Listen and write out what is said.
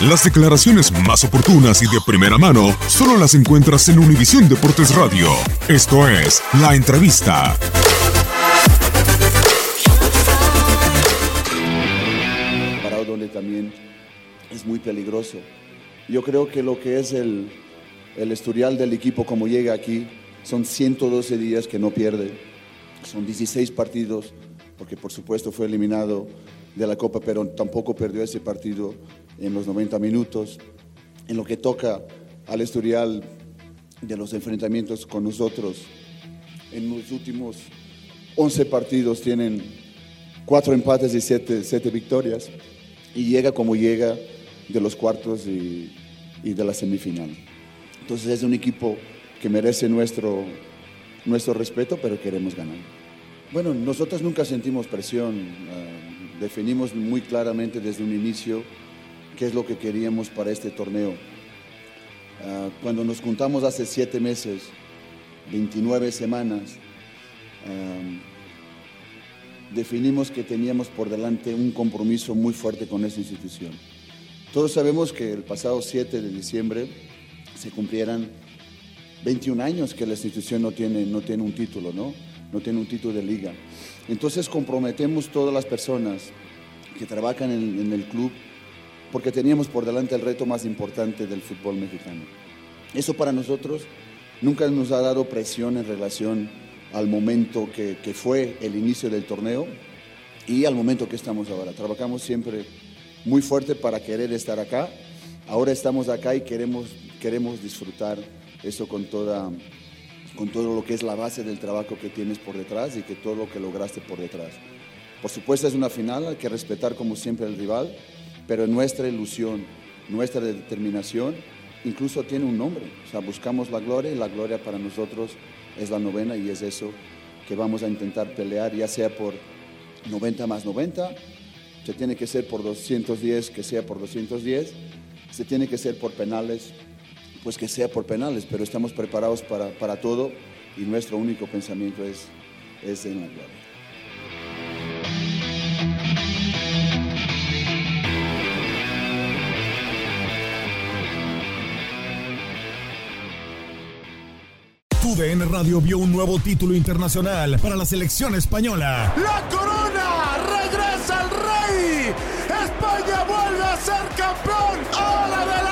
Las declaraciones más oportunas y de primera mano solo las encuentras en Univisión Deportes Radio. Esto es La Entrevista. Parado donde también es muy peligroso. Yo creo que lo que es el, el historial del equipo como llega aquí son 112 días que no pierde, son 16 partidos, porque por supuesto fue eliminado de la Copa, pero tampoco perdió ese partido en los 90 minutos. En lo que toca al historial de los enfrentamientos con nosotros, en los últimos 11 partidos tienen cuatro empates y siete, siete victorias, y llega como llega de los cuartos y, de la semifinal. Entonces es un equipo que merece nuestro, nuestro respeto, pero queremos ganar. Bueno, nosotros nunca sentimos presión, uh, definimos muy claramente desde un inicio qué es lo que queríamos para este torneo. Uh, cuando nos juntamos hace siete meses, 29 semanas, um, definimos que teníamos por delante un compromiso muy fuerte con esta institución. Todos sabemos que el pasado 7 de diciembre se cumplieran 21 años que la institución no tiene, no tiene un título, ¿no? No tiene un título de liga. Entonces comprometemos todas las personas que trabajan en, el club porque teníamos por delante el reto más importante del fútbol mexicano. Eso para nosotros nunca nos ha dado presión en relación al momento que, que, fue el inicio del torneo y al momento que estamos ahora. Trabajamos siempre muy fuerte para querer estar acá. Ahora estamos acá y queremos, queremos disfrutar eso con, toda, con todo lo que es la base del trabajo que tienes por detrás y que todo lo que lograste por detrás. Por supuesto es una final, hay que respetar como siempre al rival, pero nuestra ilusión, nuestra determinación incluso tiene un nombre. O sea, buscamos la gloria y la gloria para nosotros es la novena y es eso que vamos a intentar pelear, ya sea por 90 más 90, se tiene que ser por 210, que sea por 210, se tiene que ser por penales, pues que sea por penales, pero estamos preparados para, para todo y nuestro único pensamiento es, es en la gloria. TUDN Radio vio un nuevo título internacional para la selección española. ¡La corona! ¡Regresa el rey! ¡España vuelve a ser campeón! ¡Ahora de la